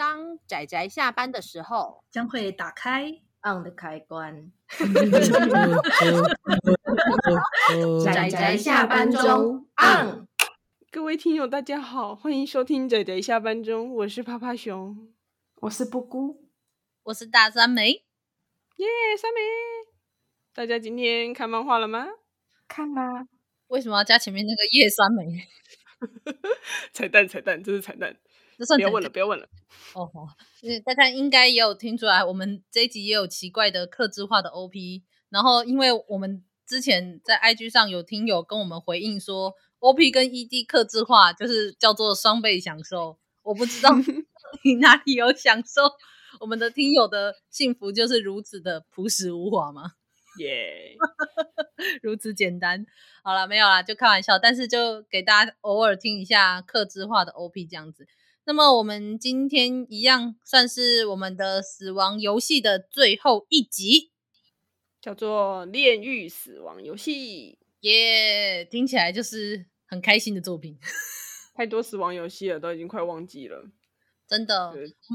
当仔仔下班的时候，将会打开 on 的开关。仔仔下班中 on。各位听友，大家好，欢迎收听仔仔下班中，我是趴趴熊，我是布姑，我是大酸梅，耶，yeah, 酸梅！大家今天看漫画了吗？看啦。为什么要加前面那个叶酸梅？彩蛋，彩蛋，这是彩蛋。不要问了，不要问了。哦吼，大家应该也有听出来，我们这一集也有奇怪的克制化的 OP。然后，因为我们之前在 IG 上有听友跟我们回应说，OP 跟 ED 克制化就是叫做双倍享受。我不知道 你哪里有享受，我们的听友的幸福就是如此的朴实无华吗？耶，Yeah. 如此简单。好了，没有啦，就开玩笑。但是就给大家偶尔听一下克制化的 OP 这样子。那么我们今天一样算是我们的死亡游戏的最后一集，叫做《炼狱死亡游戏》。耶，听起来就是很开心的作品。太多死亡游戏了，都已经快忘记了，真的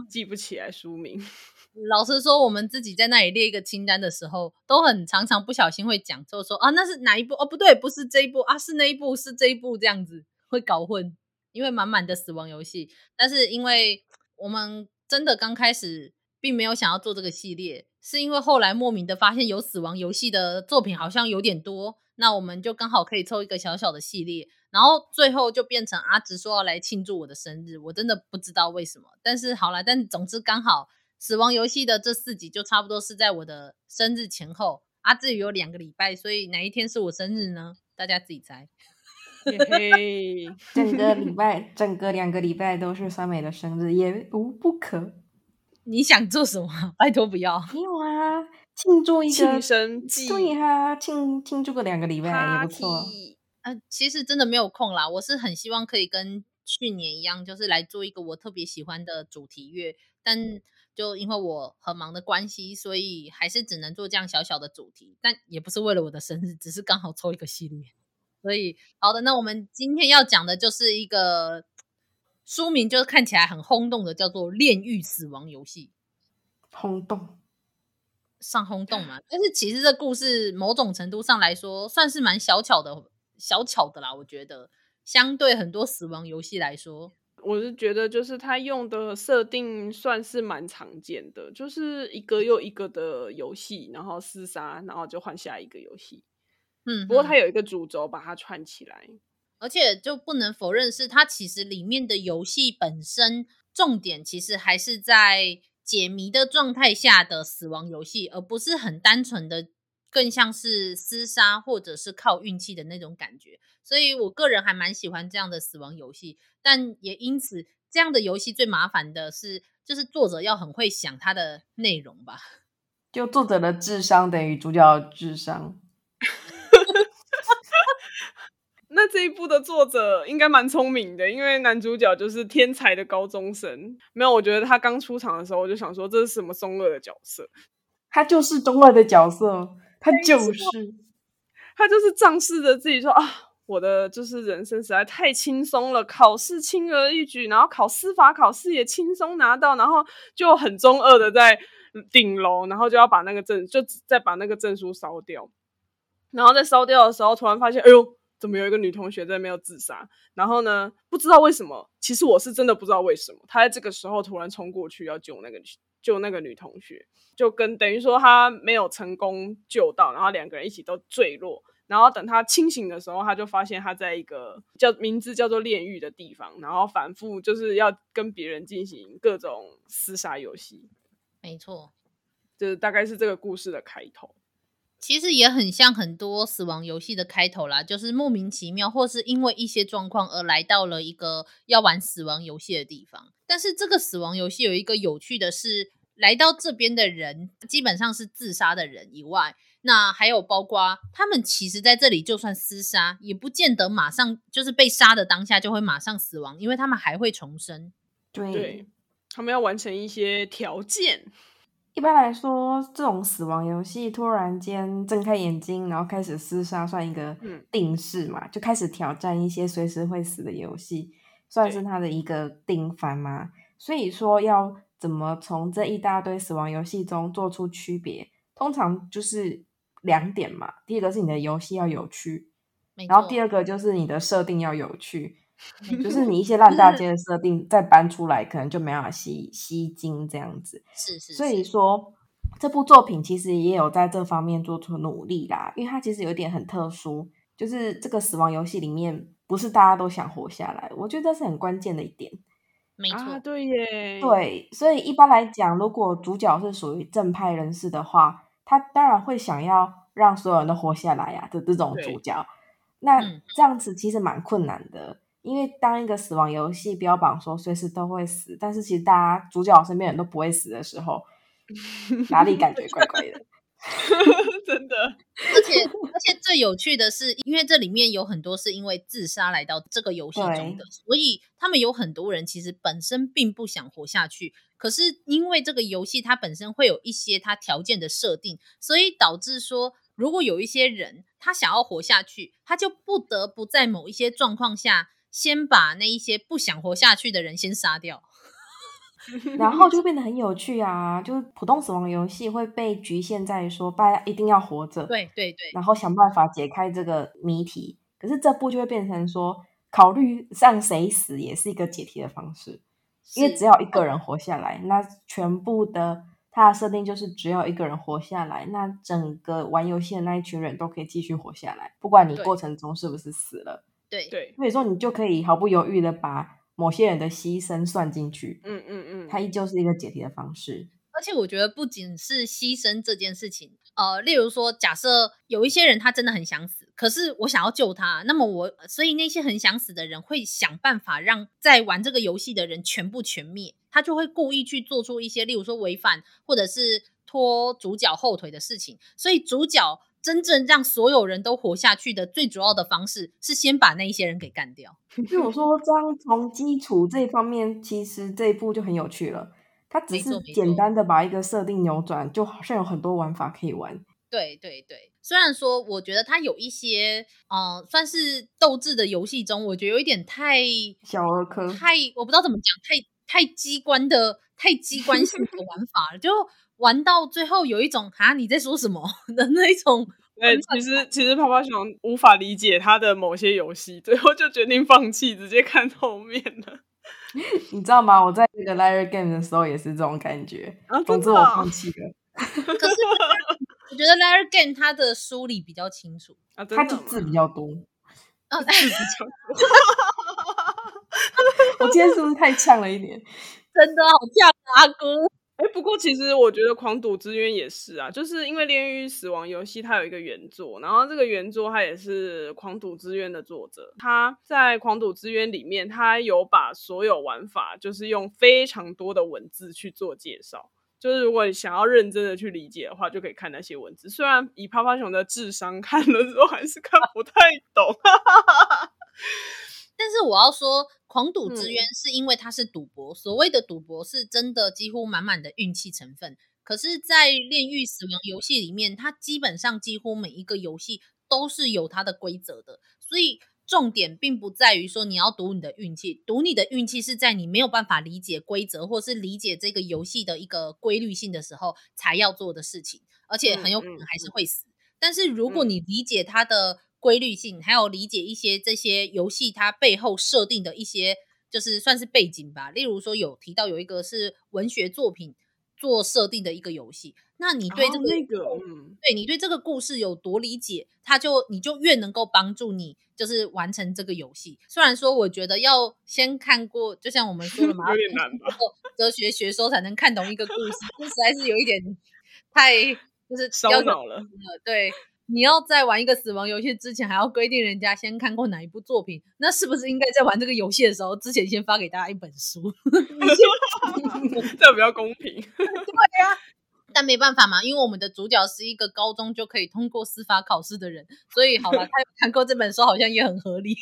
记不起来书名。老实说，我们自己在那里列一个清单的时候，都很常常不小心会讲错，说啊，那是哪一部？哦，不对，不是这一部啊，是那一部，是这一部，这样子会搞混，因为满满的死亡游戏。但是因为我们真的刚开始并没有想要做这个系列，是因为后来莫名的发现有死亡游戏的作品好像有点多，那我们就刚好可以凑一个小小的系列，然后最后就变成阿直说要来庆祝我的生日，我真的不知道为什么，但是好了，但总之刚好。死亡游戏的这四集就差不多是在我的生日前后啊，至于有两个礼拜，所以哪一天是我生日呢？大家自己猜。嘿嘿，整个礼 拜，整个两个礼拜都是酸梅的生日，也无不可。你想做什么？拜托不要。没有啊，庆祝一个生祭，对啊，庆庆祝个两个礼拜也不错。呃，其实真的没有空啦，我是很希望可以跟去年一样，就是来做一个我特别喜欢的主题乐，但。就因为我很忙的关系，所以还是只能做这样小小的主题，但也不是为了我的生日，只是刚好凑一个系列。所以，好的，那我们今天要讲的就是一个书名，就是看起来很轰动的，叫做《炼狱死亡游戏》。轰动，上轰动嘛？但是其实这故事某种程度上来说，算是蛮小巧的，小巧的啦。我觉得，相对很多死亡游戏来说。我是觉得，就是他用的设定算是蛮常见的，就是一个又一个的游戏，然后厮杀，然后就换下一个游戏。嗯，不过它有一个主轴把它串起来，而且就不能否认是它其实里面的游戏本身重点其实还是在解谜的状态下的死亡游戏，而不是很单纯的，更像是厮杀或者是靠运气的那种感觉。所以我个人还蛮喜欢这样的死亡游戏。但也因此，这样的游戏最麻烦的是，就是作者要很会想它的内容吧。就作者的智商等于主角的智商。那这一部的作者应该蛮聪明的，因为男主角就是天才的高中生。没有，我觉得他刚出场的时候，我就想说这是什么中二的角色？他就是中二的角色，他就是，他就是仗势着自己说啊。我的就是人生实在太轻松了，考试轻而易举，然后考司法考试也轻松拿到，然后就很中二的在顶楼，然后就要把那个证，就再把那个证书烧掉，然后在烧掉的时候，突然发现，哎呦，怎么有一个女同学在没有自杀？然后呢，不知道为什么，其实我是真的不知道为什么，她在这个时候突然冲过去要救那个救那个女同学，就跟等于说她没有成功救到，然后两个人一起都坠落。然后等他清醒的时候，他就发现他在一个叫名字叫做炼狱的地方，然后反复就是要跟别人进行各种厮杀游戏。没错，就是大概是这个故事的开头。其实也很像很多死亡游戏的开头啦，就是莫名其妙或是因为一些状况而来到了一个要玩死亡游戏的地方。但是这个死亡游戏有一个有趣的是，来到这边的人基本上是自杀的人以外。那还有包括他们其实在这里就算厮杀，也不见得马上就是被杀的当下就会马上死亡，因为他们还会重生。对，对，他们要完成一些条件。一般来说，这种死亡游戏突然间睁开眼睛，然后开始厮杀，算一个定式嘛，嗯、就开始挑战一些随时会死的游戏，算是它的一个定番嘛。所以说要怎么从这一大堆死亡游戏中做出区别，通常就是两点嘛。第一个是你的游戏要有趣，然后第二个就是你的设定要有趣，就是你一 些烂大街的设定再搬出来，可能就没办法吸吸睛这样子。是是，是。所以说这部作品其实也有在这方面做出努力啦，因为它其实有点很特殊，就是这个死亡游戏里面不是大家都想活下来，我觉得这是很关键的一点。没错，啊，对耶，对，所以一般来讲，如果主角是属于正派人士的话，他当然会想要让所有人都活下来呀、啊、的这种主角。那这样子其实蛮困难的，嗯、因为当一个死亡游戏标榜说随时都会死，但是其实大家主角身边人都不会死的时候，哪里感觉怪怪的？真的，而且而且最有趣的是，因为这里面有很多是因为自杀来到这个游戏中的，所以他们有很多人其实本身并不想活下去，可是因为这个游戏它本身会有一些它条件的设定，所以导致说，如果有一些人他想要活下去，他就不得不在某一些状况下，先把那一些不想活下去的人先杀掉。然后就变得很有趣啊！就是普通死亡游戏会被局限在说大家一定要活着，对对对，然后想办法解开这个谜题。可是这部就会变成说，考虑让谁死也是一个解题的方式，因为只要一个人活下来，那全部的它的设定就是只要一个人活下来，那整个玩游戏的那一群人都可以继续活下来，不管你过程中是不是死了。对对，所以说你就可以毫不犹豫的把。某些人的牺牲算进去，嗯嗯嗯，嗯嗯，它依旧是一个解题的方式。而且我觉得不仅是牺牲这件事情，呃，例如说，假设有一些人他真的很想死，可是我想要救他，那么我所以那些很想死的人会想办法让在玩这个游戏的人全部全灭，他就会故意去做出一些，例如说违反或者是拖主角后腿的事情，所以主角。真正让所有人都活下去的最主要的方式是先把那一些人给干掉。所以我说，这样从基础这方面，其实这一步就很有趣了。它只是简单的把一个设定扭转，就好像有很多玩法可以玩。对对对，虽然说我觉得它有一些，嗯、呃，算是斗智的游戏中，我觉得有一点太小儿科，太我不知道怎么讲，太太机关的，太机关性的玩法了，就。玩到最后有一种哈，你在说什么 的那一种。哎、欸，其实其实泡泡熊无法理解他的某些游戏，最后就决定放弃，直接看后面了。你知道吗？我在那个 Liar Game 的时候也是这种感觉。啊、总之我放弃了。可是我觉得 Liar Game 它的梳理比较清楚，啊、它的字比较多。哦，字比较多。我今天是不是太呛了一点？真的好呛，阿姑。哎，不过其实我觉得《狂赌之渊》也是啊，就是因为《炼狱死亡游戏》它有一个原作，然后这个原作它也是《狂赌之渊》的作者，他在《狂赌之渊》里面，他有把所有玩法就是用非常多的文字去做介绍，就是如果你想要认真的去理解的话，就可以看那些文字。虽然以趴趴熊的智商看了之后还是看不太懂。但是我要说，《狂赌之渊》是因为它是赌博，嗯、所谓的赌博是真的几乎满满的运气成分。可是，在《炼狱死亡游戏》里面，它基本上几乎每一个游戏都是有它的规则的，所以重点并不在于说你要赌你的运气，赌你的运气是在你没有办法理解规则，或是理解这个游戏的一个规律性的时候才要做的事情，而且很有可能还是会死。嗯嗯嗯、但是如果你理解它的规律性，还有理解一些这些游戏它背后设定的一些，就是算是背景吧。例如说，有提到有一个是文学作品做设定的一个游戏，那你对这个，哦那个嗯、对你对这个故事有多理解，它就你就越能够帮助你，就是完成这个游戏。虽然说，我觉得要先看过，就像我们说的嘛，有点难吧，哲学学说才能看懂一个故事，这实在是有一点太就是烧脑了。对。你要在玩一个死亡游戏之前，还要规定人家先看过哪一部作品，那是不是应该在玩这个游戏的时候之前先发给大家一本书？这比较公平。对呀、啊，但没办法嘛，因为我们的主角是一个高中就可以通过司法考试的人，所以好吧，他看过这本书好像也很合理。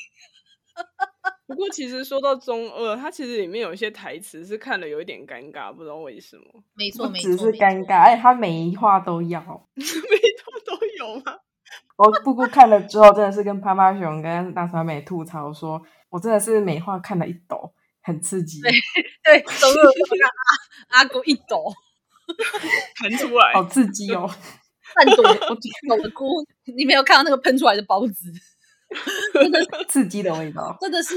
不过其实说到中二，它其实里面有一些台词是看了有一点尴尬，不知道为什么。没错，没错，只是尴尬，而且，他每一话都要，每一话都有吗？我布布看了之后，真的是跟趴趴熊跟大川美吐槽说，我真的是每话看了一抖，很刺激。对 对，中二让阿阿姑一抖弹出来，好刺激哦！半朵我的姑，你没有看到那个喷出来的包子，刺激的味道，真的是。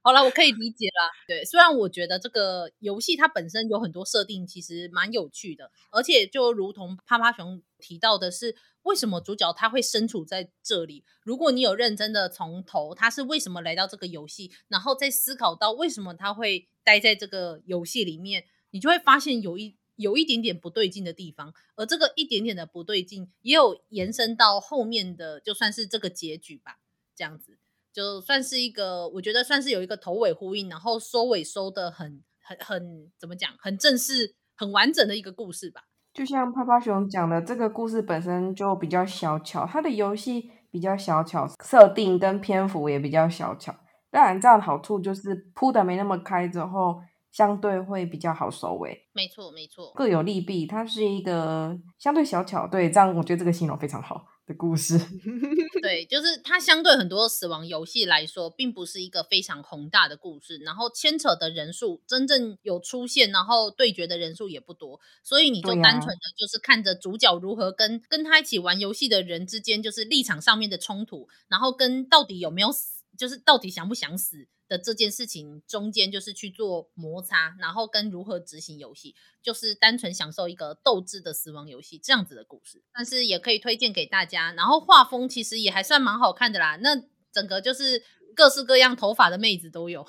好了，我可以理解啦。对，虽然我觉得这个游戏它本身有很多设定，其实蛮有趣的，而且就如同趴趴熊提到的是，为什么主角他会身处在这里？如果你有认真的从头，他是为什么来到这个游戏，然后再思考到为什么他会待在这个游戏里面，你就会发现有一有一点点不对劲的地方，而这个一点点的不对劲，也有延伸到后面的，就算是这个结局吧，这样子。就算是一个，我觉得算是有一个头尾呼应，然后收尾收的很很很怎么讲，很正式、很完整的一个故事吧。就像趴趴熊讲的，这个故事本身就比较小巧，它的游戏比较小巧，设定跟篇幅也比较小巧。当然，这样的好处就是铺的没那么开，之后相对会比较好收尾。没错，没错，各有利弊。它是一个相对小巧，对，这样我觉得这个形容非常好。的故事，对，就是它相对很多死亡游戏来说，并不是一个非常宏大的故事，然后牵扯的人数真正有出现，然后对决的人数也不多，所以你就单纯的就是看着主角如何跟跟他一起玩游戏的人之间，就是立场上面的冲突，然后跟到底有没有死，就是到底想不想死。的这件事情中间就是去做摩擦，然后跟如何执行游戏，就是单纯享受一个斗智的死亡游戏这样子的故事，但是也可以推荐给大家。然后画风其实也还算蛮好看的啦，那整个就是各式各样头发的妹子都有。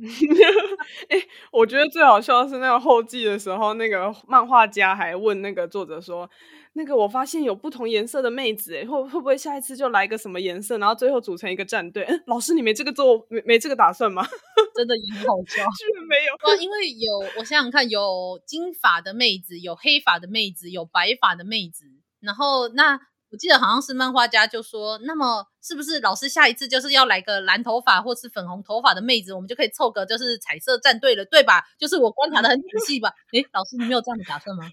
欸，我觉得最好笑的是那个后记的时候，那个漫画家还问那个作者说。那个我发现有不同颜色的妹子，哎，会会不会下一次就来个什么颜色，然后最后组成一个战队？嗯，老师你没这个做，没没这个打算吗？真的也很好笑，居然没有啊！因为有我想想看，有金发的妹子，有黑发的妹子，有白发的妹子。然后那我记得好像是漫画家就说，那么是不是老师下一次就是要来个蓝头发或是粉红头发的妹子，我们就可以凑个就是彩色战队了，对吧？就是我观察的很仔细吧？诶，老师你没有这样的打算吗？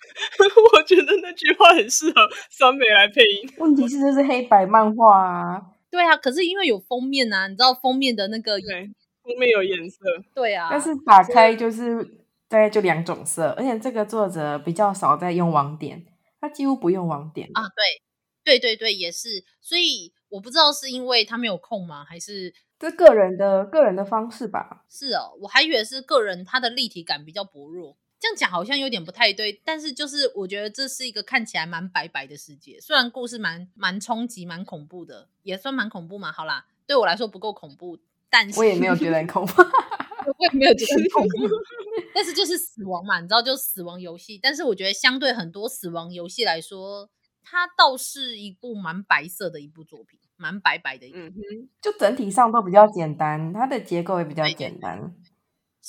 我觉得那句话很适合酸梅来配音。问题是这是黑白漫画啊。对啊，可是因为有封面啊，你知道封面的那个对，封面有颜色。对啊，但是打开就是大概就两种色，而且这个作者比较少在用网点，他几乎不用网点啊。对，对对对，也是。所以我不知道是因为他没有空吗，还是这个人的个人的方式吧？是哦，我还以为是个人他的立体感比较薄弱。这样讲好像有点不太对，但是就是我觉得这是一个看起来蛮白白的世界，虽然故事蛮蛮冲击、蛮恐怖的，也算蛮恐怖嘛。好啦，对我来说不够恐怖，但是我也没有觉得很恐怖，我也没有觉得很恐 怖。但是就是死亡嘛，你知道，就是死亡游戏。但是我觉得相对很多死亡游戏来说，它倒是一部蛮白色的一部作品，蛮白白的一部。嗯哼，就整体上都比较简单，它的结构也比较简单。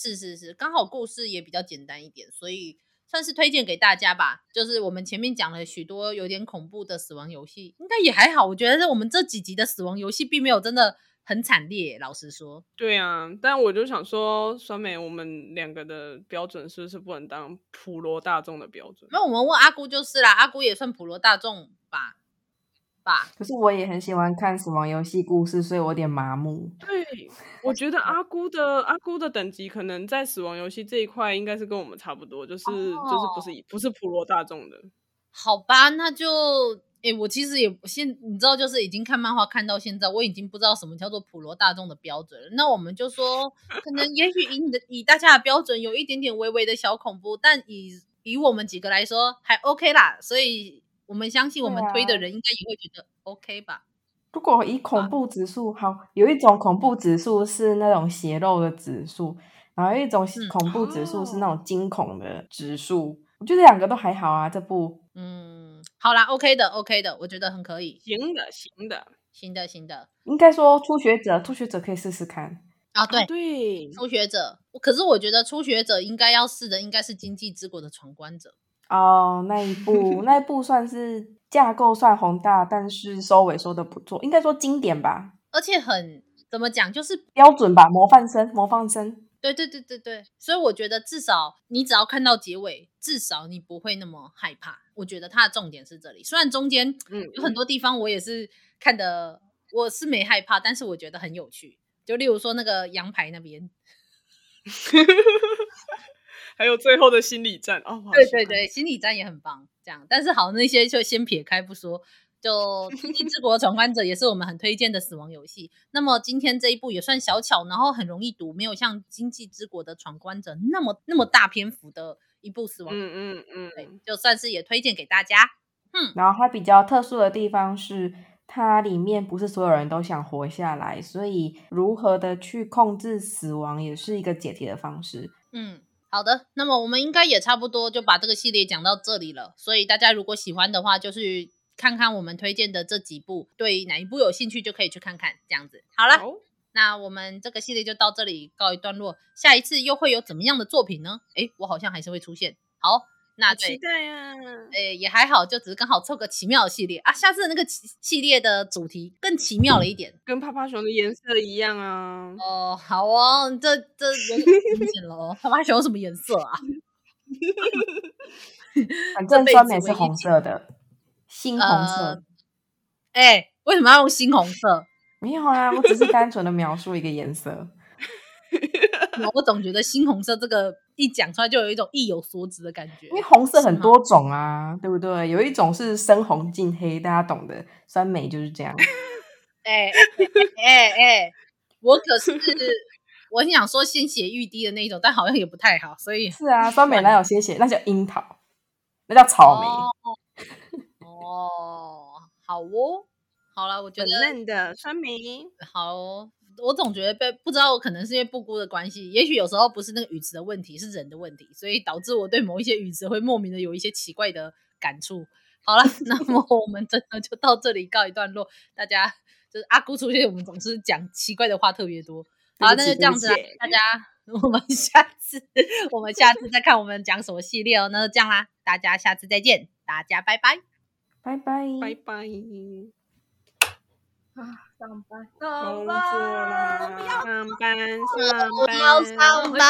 是是是，刚好故事也比较简单一点，所以算是推荐给大家吧。就是我们前面讲了许多有点恐怖的死亡游戏，应该也还好。我觉得我们这几集的死亡游戏并没有真的很惨烈，老实说。对啊，但我就想说，酸梅，我们两个的标准是不是不能当普罗大众的标准？那我们问阿姑就是啦，阿姑也算普罗大众吧。吧，可是我也很喜欢看死亡游戏故事，所以我有点麻木。对，我觉得阿姑的阿姑的等级可能在死亡游戏这一块应该是跟我们差不多，就是、哦、就是不是不是普罗大众的。好吧，那就诶、欸，我其实也现你知道，就是已经看漫画看到现在，我已经不知道什么叫做普罗大众的标准了。那我们就说，可能也许以你的 以大家的标准有一点点微微的小恐怖，但以以我们几个来说还 OK 啦，所以。我们相信，我们推的人应该也会觉得 OK 吧？如果以恐怖指数，好，有一种恐怖指数是那种血肉的指数，然后有一种恐怖指数是那种惊恐的指数。嗯、我觉得两个都还好啊，这部。嗯，好啦，OK 的，OK 的，我觉得很可以。行的，行的，行的，行的。应该说初学者，初学者可以试试看啊。对、哦、对，初学者。可是我觉得初学者应该要试的应该是《经济之国的闯关者》。哦、oh，那一部 那一部算是架构算宏大，但是收尾收的不错，应该说经典吧。而且很怎么讲，就是标准吧，模范生，模范生。对对对对对，所以我觉得至少你只要看到结尾，至少你不会那么害怕。我觉得它的重点是这里，虽然中间嗯有很多地方我也是看的，我是没害怕，但是我觉得很有趣。就例如说那个羊排那边，还有最后的心理战哦，对对对，心理战也很棒。这样，但是好，那些就先撇开不说。就《今际之国的 闯关者》也是我们很推荐的死亡游戏。那么今天这一部也算小巧，然后很容易读，没有像《经济之国的闯关者》那么那么大篇幅的一部死亡。嗯嗯嗯，对，就算是也推荐给大家。嗯，然后它比较特殊的地方是，它里面不是所有人都想活下来，所以如何的去控制死亡也是一个解题的方式。嗯，好的，那么我们应该也差不多就把这个系列讲到这里了。所以大家如果喜欢的话，就是。看看我们推荐的这几部，对哪一部有兴趣就可以去看看，这样子。好了，oh. 那我们这个系列就到这里告一段落。下一次又会有怎么样的作品呢？诶，我好像还是会出现。好，那期待呀。诶，也还好，就只是刚好凑个奇妙的系列啊。下次那个系列的主题更奇妙了一点，跟趴趴熊的颜色一样啊。哦，好哦，这这有点明显了。趴趴熊什么颜色啊？反正酸梅是红色的。猩红色，哎、呃欸，为什么要用猩红色？没有啊，我只是单纯的描述一个颜色。我总觉得猩红色这个一讲出来就有一种意有所指的感觉。因为红色很多种啊，对不对？有一种是深红近黑，大家懂的。酸梅就是这样。哎哎哎，我可是我想说鲜血欲滴的那一种，但好像也不太好，所以是啊，酸梅哪有鲜血？那叫樱桃，那叫草莓。哦 哦，好哦，好了，我觉得嫩的酸梅好哦。我总觉得被不知道，可能是因为布谷的关系，也许有时候不是那个语词的问题，是人的问题，所以导致我对某一些语词会莫名的有一些奇怪的感触。好了，那么我们真的就到这里告一段落。大家就是阿姑出现，我们总是讲奇怪的话特别多。好，那就这样子啦，大家我们下次我们下次再看我们讲什么系列哦。那就这样啦，大家下次再见，大家拜拜。拜拜拜拜啊！上班工作啦！上班上班，我要上班。